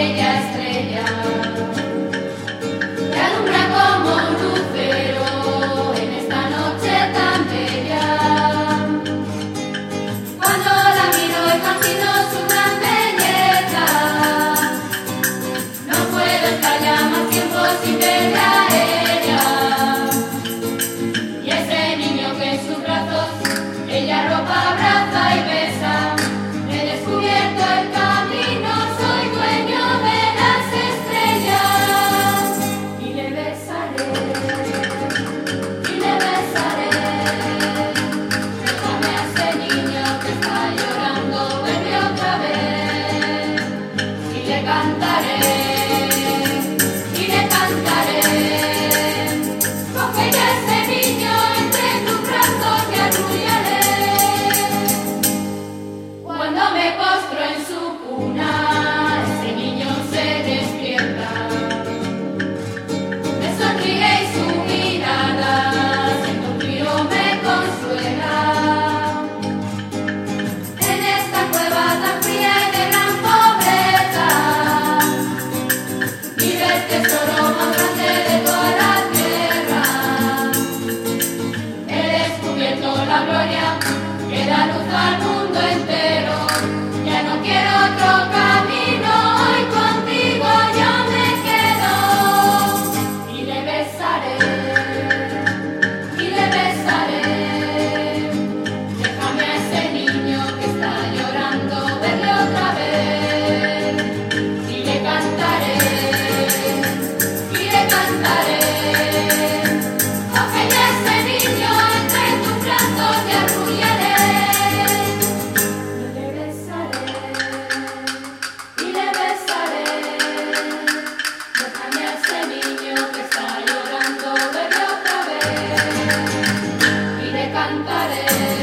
estrella, estrella. te cantaré. gloria que da luz al mundo. party.